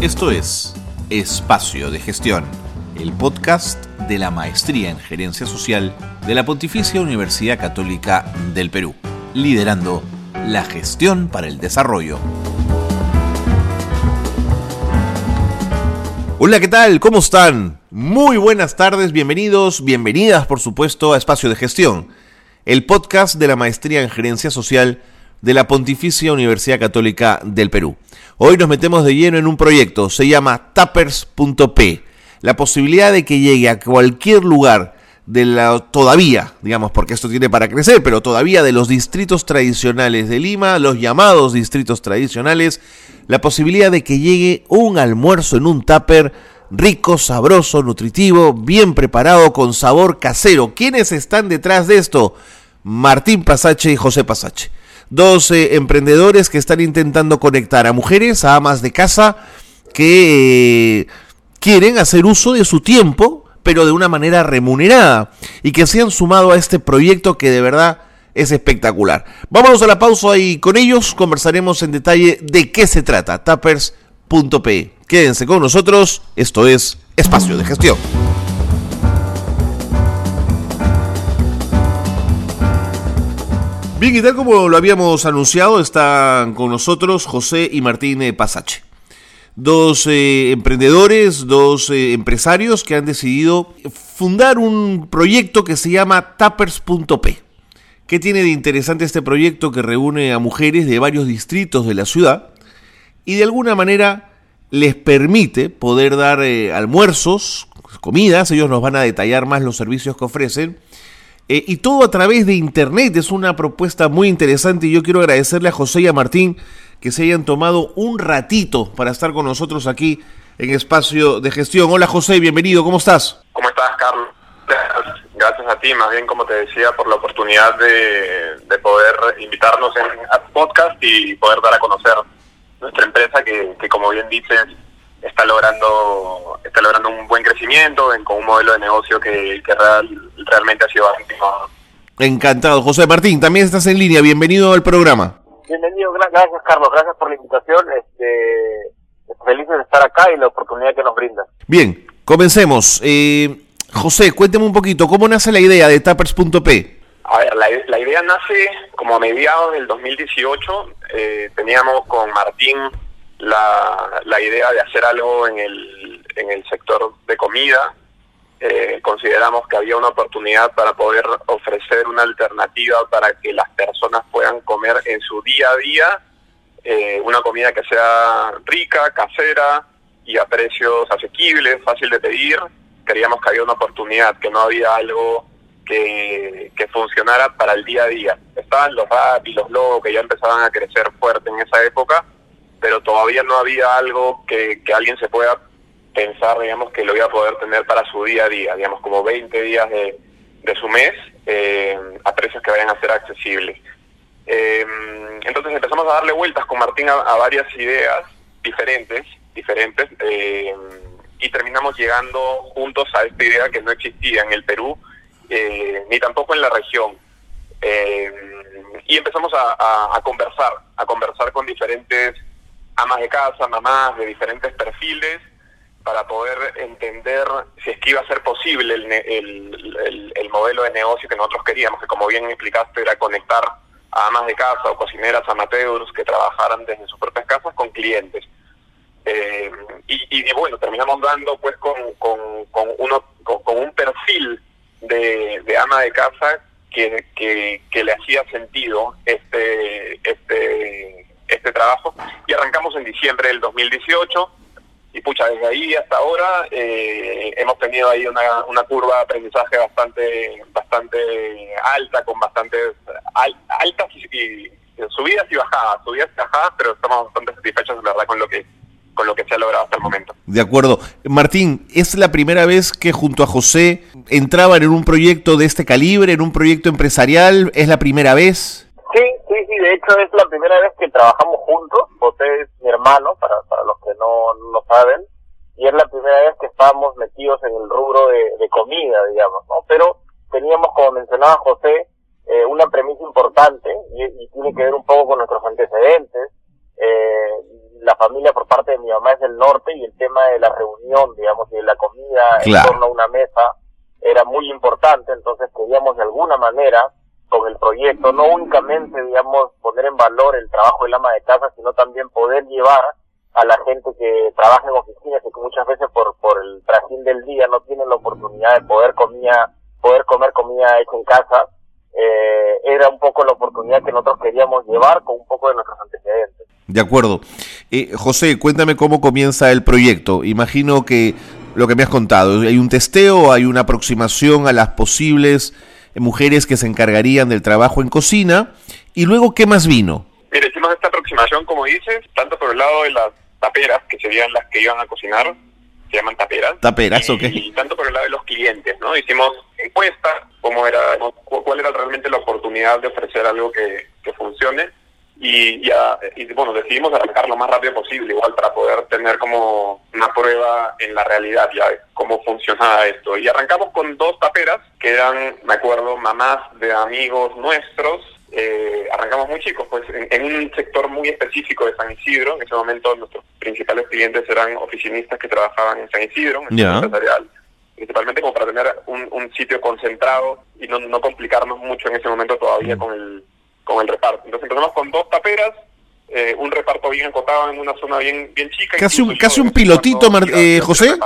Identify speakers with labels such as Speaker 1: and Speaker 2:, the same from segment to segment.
Speaker 1: Esto es Espacio de Gestión, el podcast de la Maestría en Gerencia Social de la Pontificia Universidad Católica del Perú, liderando la gestión para el desarrollo. Hola, ¿qué tal? ¿Cómo están? Muy buenas tardes, bienvenidos, bienvenidas por supuesto a Espacio de Gestión, el podcast de la Maestría en Gerencia Social de la Pontificia Universidad Católica del Perú. Hoy nos metemos de lleno en un proyecto, se llama tappers.p, la posibilidad de que llegue a cualquier lugar de la todavía, digamos, porque esto tiene para crecer, pero todavía de los distritos tradicionales de Lima, los llamados distritos tradicionales, la posibilidad de que llegue un almuerzo en un tupper rico, sabroso, nutritivo, bien preparado, con sabor casero. ¿Quiénes están detrás de esto? Martín Pasache y José Pasache dos emprendedores que están intentando conectar a mujeres, a amas de casa, que eh, quieren hacer uso de su tiempo, pero de una manera remunerada, y que se han sumado a este proyecto que de verdad es espectacular. Vámonos a la pausa y con ellos conversaremos en detalle de qué se trata, tappers.pe. Quédense con nosotros, esto es Espacio de Gestión. Bien, y tal como lo habíamos anunciado, están con nosotros José y Martín eh, Pasache. Dos eh, emprendedores, dos eh, empresarios que han decidido fundar un proyecto que se llama Tappers.p. ¿Qué tiene de interesante este proyecto que reúne a mujeres de varios distritos de la ciudad y de alguna manera les permite poder dar almuerzos, comidas, ellos nos van a detallar más los servicios que ofrecen, eh, y todo a través de Internet. Es una propuesta muy interesante y yo quiero agradecerle a José y a Martín que se hayan tomado un ratito para estar con nosotros aquí en Espacio de Gestión. Hola José, bienvenido, ¿cómo estás?
Speaker 2: ¿Cómo estás, Carlos? Gracias a ti, más bien como te decía, por la oportunidad de, poder invitarnos en a podcast y poder dar a conocer nuestra empresa que, que como bien dices, está logrando está logrando un buen crecimiento con un modelo de negocio que, realmente ha sido
Speaker 1: Encantado. José Martín, también estás en línea. Bienvenido al programa.
Speaker 3: Bienvenido. Gracias, Carlos. Gracias por la invitación. Este, felices de estar acá y la oportunidad que nos brinda.
Speaker 1: Bien, comencemos. Eh, José, cuénteme un poquito, ¿cómo nace la idea de Tappers.p?
Speaker 2: A ver, la, idea nace como a mediados del 2018. Eh, teníamos con Martín la, la idea de hacer algo en el, en el sector de comida. Eh, consideramos que había una oportunidad para poder ofrecer una alternativa para que las personas puedan comer en su día a día eh, una comida que sea rica, casera y a precios asequibles, fácil de pedir. Creíamos que había una oportunidad, que no había algo que, que funcionara para el día a día. Estaban los rap y los logos que ya empezaban a crecer fuerte en esa época, pero todavía no había algo que, alguien se pueda pensar, digamos, que lo iba a poder tener para su día a día, digamos, como 20 días de, su mes eh, a precios que vayan a ser accesibles. Eh, entonces empezamos a darle vueltas con Martín a, varias ideas diferentes, diferentes, eh, y terminamos llegando juntos a esta idea que no existía en el Perú, ni tampoco en la región. y empezamos a conversar, a conversar con diferentes amas de casa, mamás de diferentes perfiles, para poder entender si es que iba a ser posible el, el, modelo de negocio que nosotros queríamos, que como bien explicaste era conectar a amas de casa o cocineras amateurs que trabajaran desde sus propias casas con clientes. Eh, y, bueno, terminamos dando pues con, con, uno, con, un perfil de, de, ama de casa que, que, que le hacía sentido este, este este trabajo y arrancamos en diciembre del 2018 y pucha, desde ahí hasta ahora eh, hemos tenido ahí una, una curva de aprendizaje bastante bastante alta, con bastantes altas y, subidas y bajadas, subidas y bajadas, pero estamos bastante satisfechos, la verdad, con lo que con lo que se ha logrado hasta el momento.
Speaker 1: De acuerdo. Martín, ¿es la primera vez que junto a José entraban en un proyecto de este calibre, en un proyecto empresarial? ¿Es la primera vez?
Speaker 3: De hecho es la primera vez que trabajamos juntos. José es mi hermano, para, para los que no lo saben, y es la primera vez que estamos metidos en el rubro de, comida, digamos, ¿no? Pero teníamos, como mencionaba José, eh, una premisa importante y, tiene que ver un poco con nuestros antecedentes. Eh, la familia por parte de mi mamá es del norte y el tema de la reunión, digamos, de la comida en torno a una mesa era muy importante, entonces queríamos de alguna manera con el proyecto, no únicamente, digamos, poner en valor el trabajo del ama de casa, sino también poder llevar a la gente que trabaja en oficinas y que muchas veces por, por el trajín del día no tienen la oportunidad de poder comida, poder comer comida hecha en casa, eh, era un poco la oportunidad que nosotros queríamos llevar con un poco de nuestros antecedentes.
Speaker 1: De acuerdo. Eh, José, cuéntame cómo comienza el proyecto. Imagino que lo que me has contado, hay un testeo, hay una aproximación a las posibles mujeres que se encargarían del trabajo en cocina. ¿Y luego qué más vino?
Speaker 2: Mire, hicimos esta aproximación, como dices, tanto por el lado de las taperas, que serían las que iban a cocinar, se llaman taperas.
Speaker 1: Taperas,
Speaker 2: y,
Speaker 1: ok.
Speaker 2: Y tanto por el lado de los clientes, ¿no? Hicimos encuestas, cómo era, cuál era realmente la oportunidad de ofrecer algo que, que funcione. Y, ya, y bueno, decidimos arrancar lo más rápido posible, igual para poder tener como una prueba en la realidad ya de cómo funcionaba esto. Y arrancamos con dos taperas, que eran, me acuerdo, mamás de amigos nuestros, eh, arrancamos muy chicos, pues en, un sector muy específico de San Isidro. En ese momento nuestros principales clientes eran oficinistas que trabajaban en San Isidro, en el
Speaker 1: yeah.
Speaker 2: empresarial, principalmente como para tener un, un sitio concentrado y no, no, complicarnos mucho en ese momento todavía mm. con el con el reparto. Entonces empezamos con dos taperas, eh, un reparto bien acotado en una zona bien bien chica.
Speaker 1: Casi un, casi un pilotito, Mar eh, José.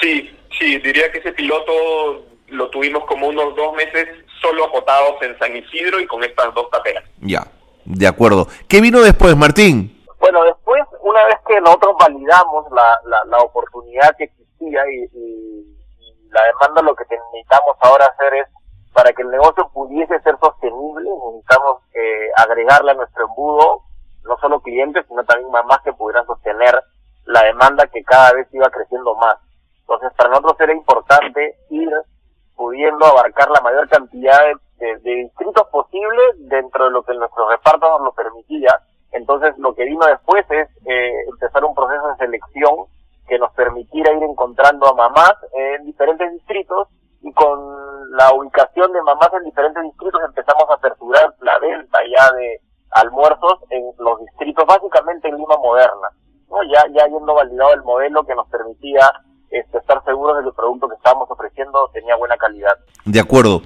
Speaker 2: Sí, sí, diría que ese piloto lo tuvimos como unos dos meses solo acotados en San Isidro y con estas dos taperas.
Speaker 1: Ya, de acuerdo. ¿Qué vino después, Martín?
Speaker 3: Bueno, después, una vez que nosotros validamos la, la, la oportunidad que existía y, y, y, la demanda, lo que necesitamos ahora hacer es, para que el negocio pudiese ser sostenible, necesitamos eh, agregarle a nuestro embudo no solo clientes, sino también mamás que pudieran sostener la demanda que cada vez iba creciendo más. Entonces, para nosotros era importante ir pudiendo abarcar la mayor cantidad de, distritos posible dentro de lo que nuestro reparto nos lo permitía. Entonces, lo que vino después es eh, empezar un proceso de selección que nos permitiera ir encontrando a mamás en diferentes distritos con la ubicación de mamás en diferentes distritos empezamos a aperturar la venta ya de almuerzos en los distritos, básicamente en Lima Moderna, ¿no? ya, ya habiendo validado el modelo que nos permitía este, estar seguros de que el producto que estábamos ofreciendo tenía buena calidad.
Speaker 1: De acuerdo.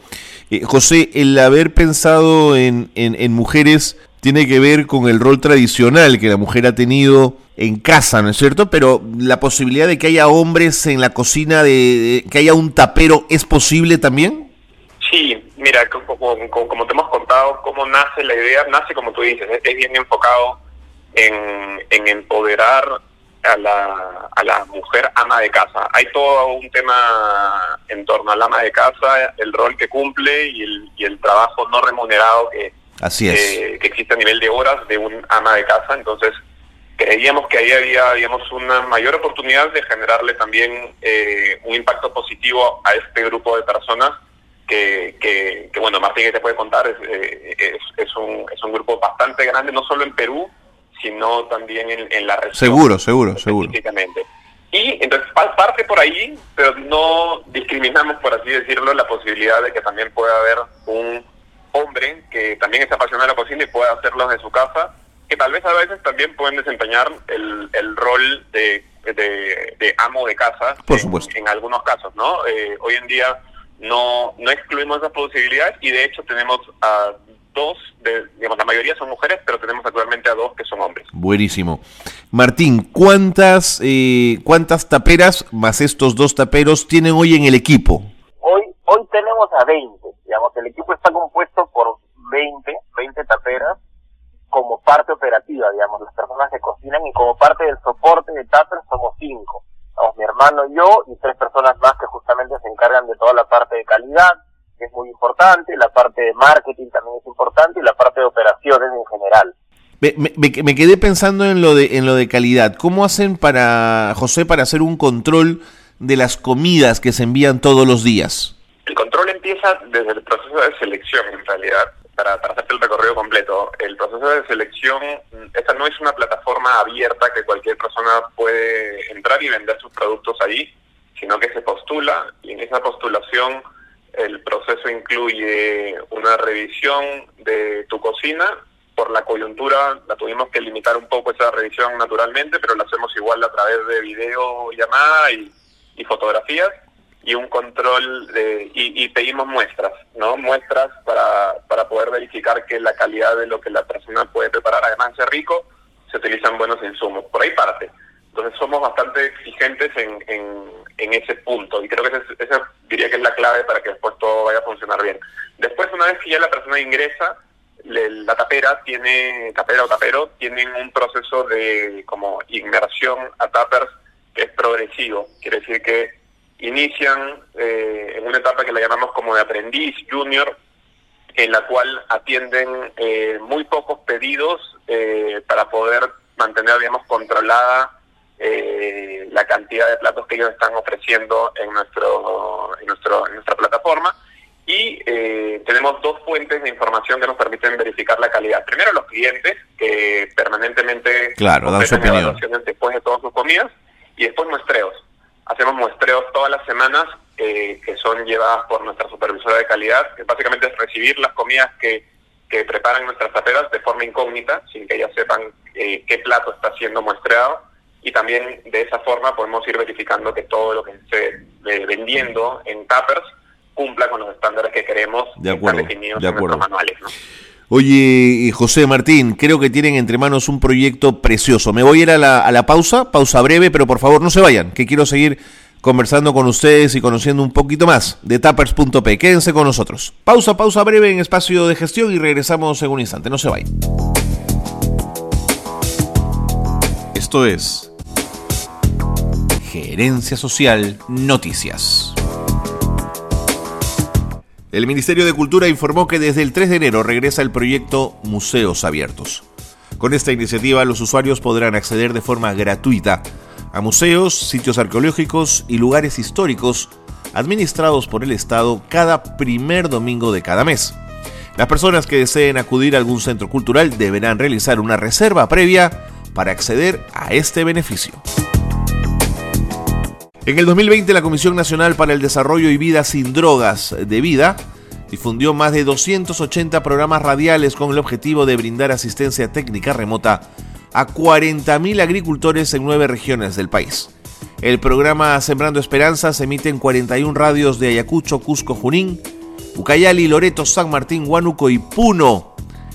Speaker 1: Eh, José, el haber pensado en, en, en, mujeres tiene que ver con el rol tradicional que la mujer ha tenido en casa, ¿no es cierto? Pero la posibilidad de que haya hombres en la cocina, de, de que haya un tapero, ¿es posible también?
Speaker 2: Sí, mira, como, como, como te hemos contado, cómo nace la idea, nace como tú dices, es bien enfocado en, en empoderar a la, a la mujer ama de casa. Hay todo un tema en torno al ama de casa, el rol que cumple y el, y el trabajo no remunerado que,
Speaker 1: Así es.
Speaker 2: eh, que existe a nivel de horas de un ama de casa. Entonces, creíamos que ahí había, digamos, una mayor oportunidad de generarle también eh, un impacto positivo a este grupo de personas que, que, que bueno, Martín, que te puede contar, es, eh, es, es, un, es un grupo bastante grande, no solo en Perú, sino también en, en la región.
Speaker 1: Seguro, seguro, seguro.
Speaker 2: Y entonces parte por ahí, pero no discriminamos, por así decirlo, la posibilidad de que también pueda haber un hombre que también está apasionado de la cocina y pueda hacerlo desde su casa, que tal vez a veces también pueden desempeñar el, el rol de, de, de, amo de casa.
Speaker 1: Por supuesto.
Speaker 2: En, en algunos casos, ¿no? Eh, hoy en día no, no excluimos esas posibilidades y de hecho tenemos a dos, de, digamos, la mayoría son mujeres, pero tenemos actualmente a dos que son hombres.
Speaker 1: Buenísimo. Martín, ¿cuántas, eh, cuántas taperas más estos dos taperos tienen hoy en el equipo?
Speaker 3: Hoy, hoy tenemos a 20, digamos, el equipo está compuesto por 20, 20 taperas como parte operativa, digamos, las personas que cocinan y como parte del soporte de taperas somos cinco. Vamos, mi hermano y yo y tres personas más que justamente se encargan de toda la parte de calidad, que es muy importante, la parte de marketing también es importante y la parte de operaciones en general.
Speaker 1: Me, me, me, quedé pensando en lo de en lo de calidad. ¿Cómo hacen para José para hacer un control de las comidas que se envían todos los días?
Speaker 2: El control empieza desde el proceso de selección, en realidad, para, para hacerte el recorrido completo. El proceso de selección, esta no es una plataforma abierta que cualquier persona puede entrar y vender sus productos ahí, sino que se postula y en esa postulación el proceso incluye una revisión de tu cocina por la coyuntura la tuvimos que limitar un poco esa revisión naturalmente, pero la hacemos igual a través de video, llamada y fotografías y un control de, y, pedimos muestras, ¿no? Muestras para, para poder verificar que la calidad de lo que la persona puede preparar, además de ser rico, se utilizan buenos insumos. Por ahí parte. Entonces somos bastante exigentes en, en, ese punto y creo que esa diría que es la clave para que después todo vaya a funcionar bien. Después, una vez que ya la persona ingresa, la tapera tiene, tapera o tapero, tienen un proceso de como inmersión a tappers que es progresivo. Quiere decir que inician eh, en una etapa que la llamamos como de aprendiz junior, en la cual atienden eh, muy pocos pedidos eh, para poder mantener, digamos, controlada la cantidad de platos que ellos están ofreciendo en nuestro, en nuestro, en nuestra plataforma. Y tenemos dos fuentes de información que nos permiten verificar la calidad. Primero, los clientes, que permanentemente
Speaker 1: claro, dan su opinión.
Speaker 2: después de todas sus comidas, y después muestreos hacemos muestreos todas las semanas eh, que son llevadas por nuestra supervisora de calidad, que básicamente es recibir las comidas que, que preparan nuestras taperas de forma incógnita, sin que ellas sepan eh, qué plato está siendo muestreado, y también de esa forma podemos ir verificando que todo lo que esté eh, vendiendo en tappers cumpla con los estándares que queremos
Speaker 1: de acuerdo,
Speaker 2: definidos
Speaker 1: de acuerdo.
Speaker 2: en nuestros manuales. ¿no?
Speaker 1: Oye, José Martín, creo que tienen entre manos un proyecto precioso. Me voy a ir a la, a la pausa, pausa breve, pero por favor no se vayan, que quiero seguir conversando con ustedes y conociendo un poquito más de tappers.p. Quédense con nosotros. Pausa, pausa breve en espacio de gestión y regresamos en un instante. No se vayan. Esto es Gerencia Social Noticias. El Ministerio de Cultura informó que desde el 3 de enero regresa el proyecto Museos Abiertos. Con esta iniciativa los usuarios podrán acceder de forma gratuita a museos, sitios arqueológicos y lugares históricos administrados por el Estado cada primer domingo de cada mes. Las personas que deseen acudir a algún centro cultural deberán realizar una reserva previa para acceder a este beneficio. En el 2020, la Comisión Nacional para el Desarrollo y Vida sin Drogas de Vida difundió más de 280 programas radiales con el objetivo de brindar asistencia técnica remota a 40.000 agricultores en nueve regiones del país. El programa Sembrando Esperanza se emite en 41 radios de Ayacucho, Cusco, Junín, Ucayali, Loreto, San Martín, Huánuco y Puno,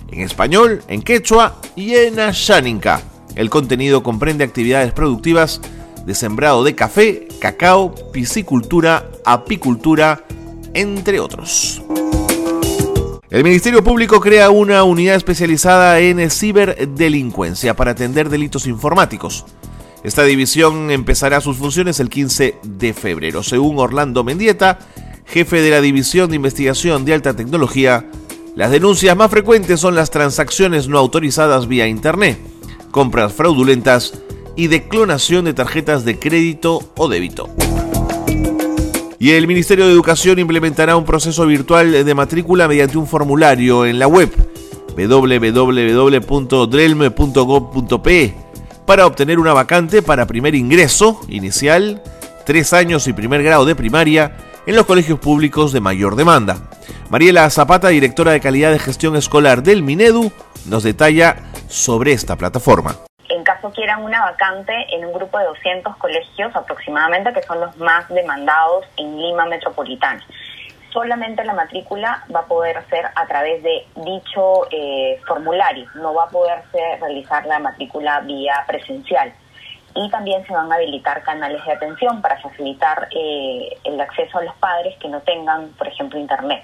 Speaker 1: en español, en quechua y en asháninca. El contenido comprende actividades productivas de sembrado de café, cacao, piscicultura, apicultura, entre otros. El Ministerio Público crea una unidad especializada en ciberdelincuencia para atender delitos informáticos. Esta división empezará sus funciones el 15 de febrero. Según Orlando Mendieta, jefe de la División de Investigación de Alta Tecnología, las denuncias más frecuentes son las transacciones no autorizadas vía Internet, compras fraudulentas y de clonación de tarjetas de crédito o débito. Y el Ministerio de Educación implementará un proceso virtual de matrícula mediante un formulario en la web www.drelme.gov.pe para obtener una vacante para primer ingreso inicial, tres años y primer grado de primaria en los colegios públicos de mayor demanda. Mariela Zapata, directora de calidad de gestión escolar del Minedu, nos detalla sobre esta plataforma
Speaker 4: en caso quieran una vacante en un grupo de 200 colegios aproximadamente, que son los más demandados en Lima Metropolitana. Solamente la matrícula va a poder ser a través de dicho eh, formulario, no va a poderse realizar la matrícula vía presencial. Y también se van a habilitar canales de atención para facilitar eh, el acceso a los padres que no tengan, por ejemplo, internet.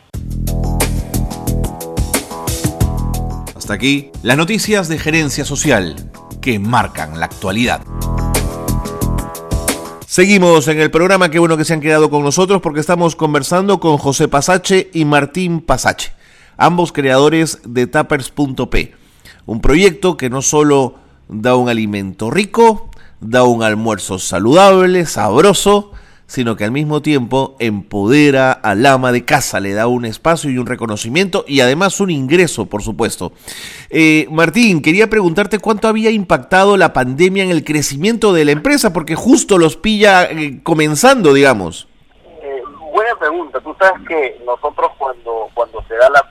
Speaker 1: Hasta aquí las noticias de gerencia social que marcan la actualidad. Seguimos en el programa, qué bueno que se han quedado con nosotros porque estamos conversando con José Pasache y Martín Pasache, ambos creadores de Tappers.p, un proyecto que no solo da un alimento rico, da un almuerzo saludable, sabroso, sino que al mismo tiempo empodera al ama de casa, le da un espacio y un reconocimiento y además un ingreso, por supuesto. Eh, Martín, quería preguntarte cuánto había impactado la pandemia en el crecimiento de la empresa, porque justo los pilla eh, comenzando, digamos.
Speaker 3: Eh, buena pregunta. Tú sabes que nosotros cuando cuando se da la,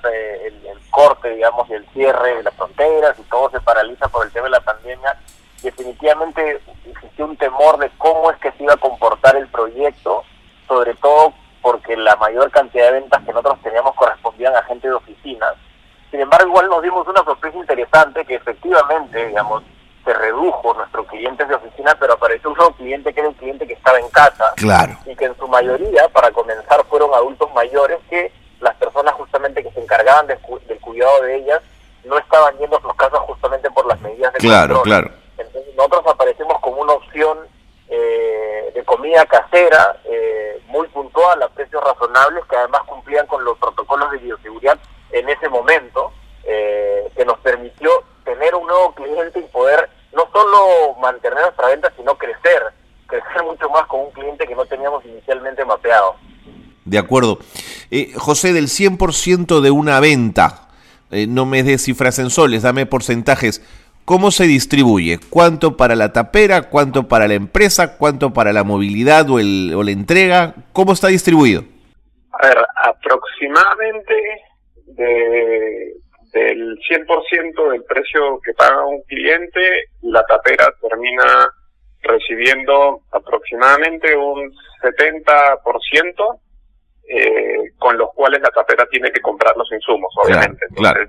Speaker 3: el, corte pasaporte, digamos, y el cierre de las fronteras y todo se paraliza por el tema de la pandemia, definitivamente existió un temor de cómo es que se iba a comportar el proyecto, sobre todo porque la mayor cantidad de ventas que nosotros teníamos correspondían a gente de oficinas. Sin embargo, igual nos dimos una sorpresa interesante que efectivamente, digamos, se redujo nuestros clientes de oficina, pero apareció un nuevo cliente que era un cliente que estaba en casa.
Speaker 1: Claro.
Speaker 3: Y que en su mayoría, para comenzar, fueron adultos mayores que las personas justamente que se encargaban del cuidado de ellas no estaban yendo a sus casas justamente por las medidas de
Speaker 1: Claro, claro.
Speaker 3: Entonces nosotros aparecemos como una opción casera, eh, muy puntual, a precios razonables, que además cumplían con los protocolos de bioseguridad en ese momento, eh, que nos permitió tener un nuevo cliente y poder no solo mantener nuestra venta, sino crecer, crecer mucho más con un cliente que no teníamos inicialmente mapeado.
Speaker 1: De acuerdo. Eh, José, del 100% de una venta, no me des cifras en soles, dame porcentajes. ¿Cómo se distribuye? ¿Cuánto para la tapera? ¿Cuánto para la empresa? ¿Cuánto para la movilidad o, el, o la entrega? ¿Cómo está distribuido?
Speaker 2: A ver, aproximadamente de, del 100% del precio que paga un cliente, la tapera termina recibiendo aproximadamente un 70%, eh, con los cuales la tapera tiene que comprar los insumos, obviamente. Entonces,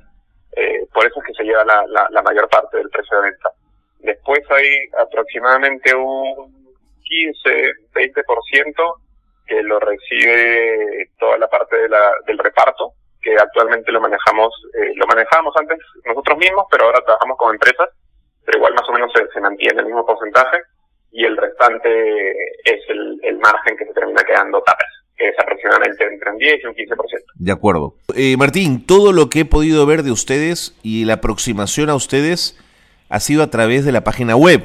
Speaker 2: eh, por eso es que se lleva la, la, mayor parte del precio de venta. Después hay aproximadamente un 15, 20% que lo recibe toda la parte de la, del reparto, que actualmente lo manejamos, eh, lo manejamos antes nosotros mismos, pero ahora trabajamos con empresas, pero igual más o menos se, mantiene el mismo porcentaje y el restante es el, el margen que se termina quedando tapas, que es aproximadamente entre un 10 y un 15%.
Speaker 1: De acuerdo. Eh, Martín, todo lo que he podido ver de ustedes y la aproximación a ustedes ha sido a través de la página web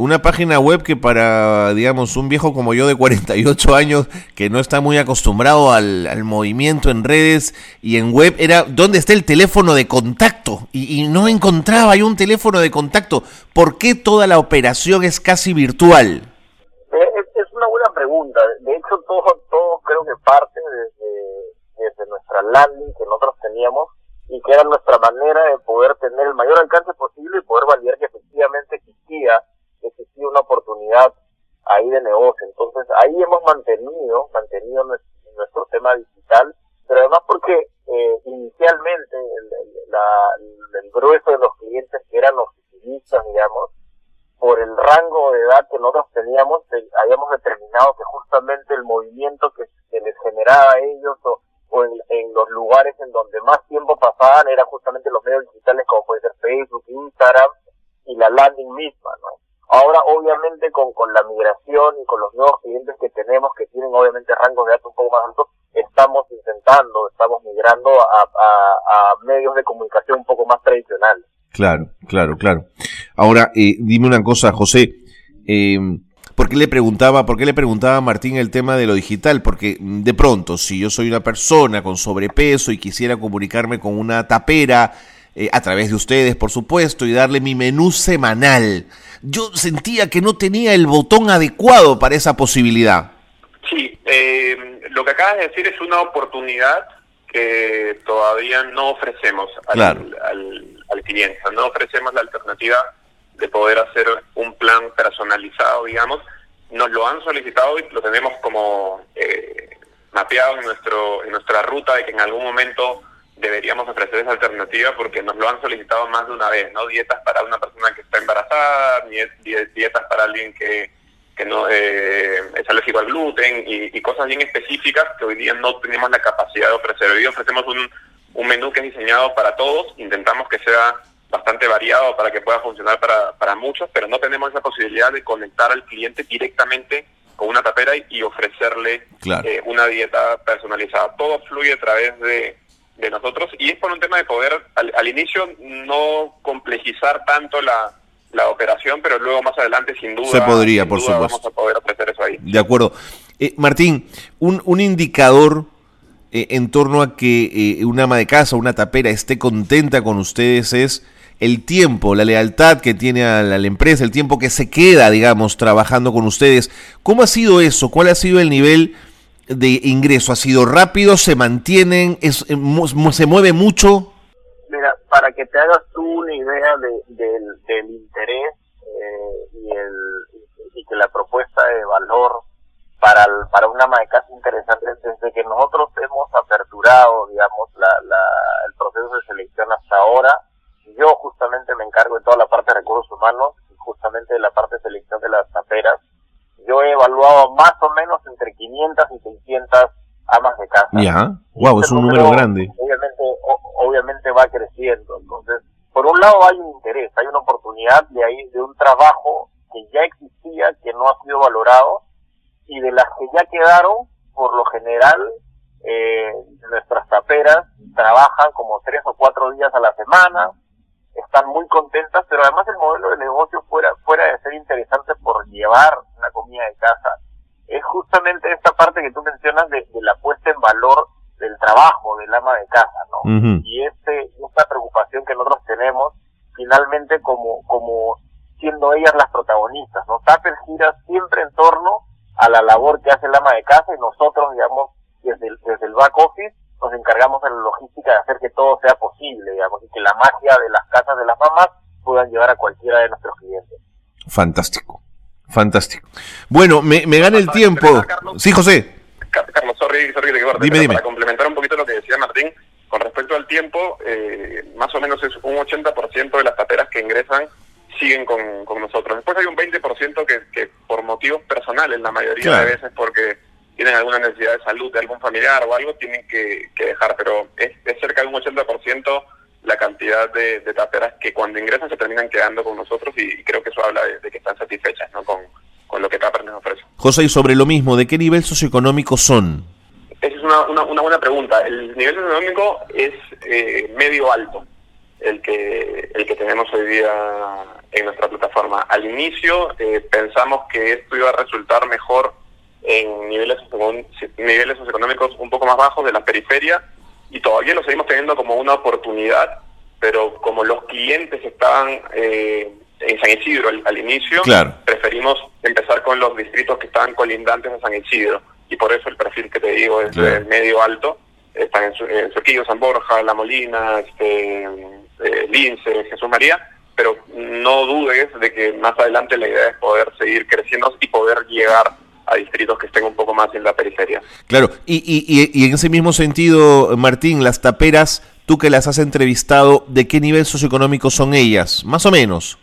Speaker 1: una página web que para, digamos, un viejo como yo de 48 años, que no está muy acostumbrado al, movimiento en redes y en web, era ¿dónde está el teléfono de contacto? Y, no encontraba yo un teléfono de contacto. ¿Por qué toda la operación es casi virtual?
Speaker 3: Eh, es, una buena pregunta. De hecho, todo, todo creo que parte desde, desde nuestra landing que nosotros teníamos y que era nuestra manera de poder tener el mayor alcance posible y poder validar que efectivamente existía existía una oportunidad ahí de negocio. Entonces ahí hemos mantenido, mantenido nuestro, tema digital, pero además porque eh, inicialmente el, grueso de los clientes que eran oficinistas, digamos, por el rango de edad que nosotros teníamos, eh, habíamos determinado que justamente el movimiento que, les generaba a ellos o, o en, los lugares en donde más tiempo pasaban era justamente los medios digitales como puede ser Facebook, Instagram y la landing misma, ¿no? Ahora, obviamente, con, con la migración y con los nuevos clientes que tenemos, que tienen obviamente rangos de datos un poco más altos, estamos intentando, estamos migrando a, medios de comunicación un poco más tradicionales.
Speaker 1: Claro, claro, claro. Ahora, eh, dime una cosa, José. Eh, ¿Por qué le preguntaba, por qué le preguntaba a Martín el tema de lo digital? Porque mm, de pronto, si yo soy una persona con sobrepeso y quisiera comunicarme con una tapera, eh, a través de ustedes, por supuesto, y darle mi menú semanal, yo sentía que no tenía el botón adecuado para esa posibilidad.
Speaker 2: Sí, eh, lo que acabas de decir es una oportunidad que todavía no ofrecemos al, al, cliente, no ofrecemos la alternativa de poder hacer un plan personalizado, digamos. Nos lo han solicitado y lo tenemos como eh, mapeado en, nuestro, en nuestra ruta de que en algún momento deberíamos ofrecer esa alternativa porque nos lo han solicitado más de una vez, ¿no? Dietas para una persona que está embarazada, dietas para alguien que, que no eh, es alérgico al gluten y, cosas bien específicas que hoy día no tenemos la capacidad de ofrecer. Hoy día ofrecemos un, un menú que es diseñado para todos, intentamos que sea bastante variado para que pueda funcionar para, para muchos, pero no tenemos esa posibilidad de conectar al cliente directamente con una tapera y, ofrecerle eh, una dieta personalizada. Todo fluye a través de de nosotros y es por un tema de poder al, inicio no complejizar tanto la, la, operación, pero luego más adelante sin duda
Speaker 1: se podría, por supuesto.
Speaker 2: Vamos a poder ofrecer eso ahí.
Speaker 1: De acuerdo. Eh, Martín, un, un indicador eh, en torno a que eh, una ama de casa, una tapera esté contenta con ustedes es el tiempo, la lealtad que tiene a la, empresa, el tiempo que se queda, digamos, trabajando con ustedes. ¿Cómo ha sido eso? ¿Cuál ha sido el nivel de ingreso? ¿Ha sido rápido? ¿Se mantienen? Es, eh, ¿Se mueve mucho?
Speaker 3: para que te hagas tú una idea de, del interés eh, y, el, y que la propuesta de valor para, para una ama de casa interesante desde que nosotros hemos aperturado, digamos, la, la, el proceso de selección hasta ahora. Yo justamente me encargo de toda la parte de recursos humanos y justamente de la parte de selección de las taperas. Yo he evaluado más o menos entre 500 y 600
Speaker 1: wow, es un número, grande.
Speaker 3: Obviamente, obviamente va creciendo. Entonces, por un lado hay un interés, hay una oportunidad de ahí de un trabajo que ya existía, que no ha sido valorado y de las que ya quedaron, por lo general, eh, nuestras taperas trabajan como tres o cuatro días a la semana, están muy contentas, pero además el modelo de negocio fuera, fuera de ser interesante por llevar una comida de casa, justamente esta parte que tú mencionas de, la puesta en valor del trabajo del ama de casa, ¿no? Y este, esta preocupación que nosotros tenemos, finalmente como, como siendo ellas las protagonistas, ¿no? Tupper gira siempre en torno a la labor que hace el ama de casa y nosotros, digamos, desde el, desde el back office nos encargamos de la logística de hacer que todo sea posible, digamos, y que la magia de las casas de las mamás puedan llevar a cualquiera de nuestros clientes.
Speaker 1: Fantástico, fantástico. Bueno, me, me gana el tiempo. Sí, José.
Speaker 2: Carlos, sorry, sorry que
Speaker 1: dime, dime.
Speaker 2: Para complementar un poquito lo que decía Martín, con respecto al tiempo, eh, más o menos es un 80% de las taperas que ingresan siguen con, con nosotros. Después hay un 20% que, que por motivos personales, la mayoría de veces porque tienen alguna necesidad de salud de algún familiar o algo, tienen que, dejar, pero es, cerca de un 80% la cantidad de, taperas que cuando ingresan se terminan quedando con nosotros y, creo que eso habla de, que están satisfechas ¿no? con, con lo que Taper nos ofrece.
Speaker 1: José, y sobre lo mismo, ¿de qué nivel socioeconómico son?
Speaker 2: Esa es una, una, buena pregunta. El nivel socioeconómico es eh, medio alto el que el que tenemos hoy día en nuestra plataforma. Al inicio eh, pensamos que esto iba a resultar mejor en niveles, niveles socioeconómicos un poco más bajos de la periferia y todavía lo seguimos teniendo como una oportunidad, pero como los clientes estaban eh, en San Isidro al, inicio, preferimos empezar con los distritos que estaban colindantes a San Isidro. Y por eso el perfil que te digo es medio alto. Están en, Soquillo, San Borja, La Molina, este, eh, Lince, Jesús María, pero no dudes de que más adelante la idea es poder seguir creciendo y poder llegar a distritos que estén un poco más en la periferia.
Speaker 1: Claro, y, y, y en ese mismo sentido, Martín, las taperas, tú que las has entrevistado, ¿de qué nivel socioeconómico son ellas? Más o menos.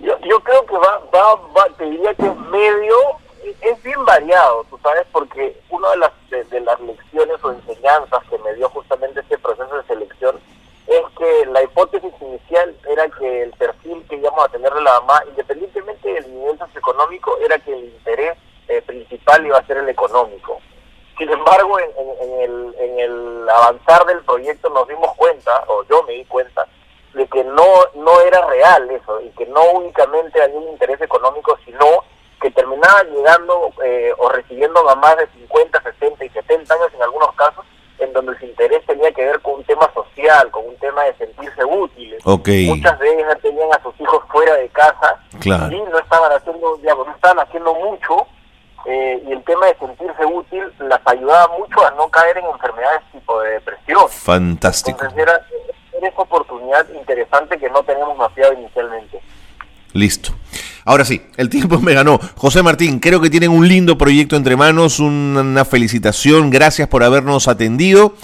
Speaker 3: Yo, yo creo que va, va, va, te diría que medio, es bien variado, tú sabes, porque una de las, de las lecciones o enseñanzas que me dio justamente este proceso de selección es que la hipótesis inicial era que el perfil que íbamos a tener de la mamá, independientemente del nivel socioeconómico, era que el interés eh, principal iba a ser el económico. Sin embargo, en, el, en el avanzar del proyecto nos dimos cuenta, o yo me di cuenta, de que no, no era real eso, y que no únicamente había un interés económico, sino que terminaba llegando eh, o recibiendo mamás de 50, 60 y 70 años en algunos casos, en donde su interés tenía que ver con un tema social, con un tema de sentirse útiles. Muchas de ellas tenían a sus hijos fuera de casa y no estaban haciendo, digamos, no estaban haciendo mucho eh, y el tema de sentirse útil las ayudaba mucho a no caer en enfermedades tipo de depresión.
Speaker 1: Fantástico.
Speaker 3: Entonces era, era esa oportunidad interesante que no teníamos mapeado inicialmente.
Speaker 1: Listo. Ahora sí, el tiempo me ganó. José Martín, creo que tienen un lindo proyecto entre manos, una felicitación, gracias por habernos atendido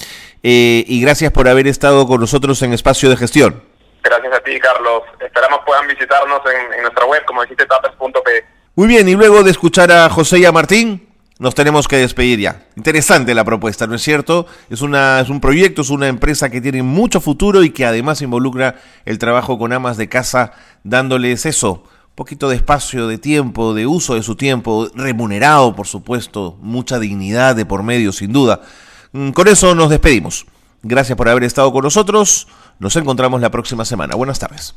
Speaker 1: eh, y gracias por haber estado con nosotros en Espacio de Gestión.
Speaker 2: Gracias a ti, Carlos. Esperamos puedan visitarnos en, nuestra web, como dijiste, tapes.p.
Speaker 1: Muy bien, y luego de escuchar a José y a Martín, nos tenemos que despedir ya. Interesante la propuesta, ¿no es cierto? Es, una, un proyecto, es una empresa que tiene mucho futuro y que además involucra el trabajo con amas de casa, dándoles eso, poquito de espacio, de tiempo, de uso de su tiempo, remunerado, por supuesto, mucha dignidad de por medio, sin duda. Mm, con eso nos despedimos. Gracias por haber estado con nosotros. Nos encontramos la próxima semana. Buenas tardes.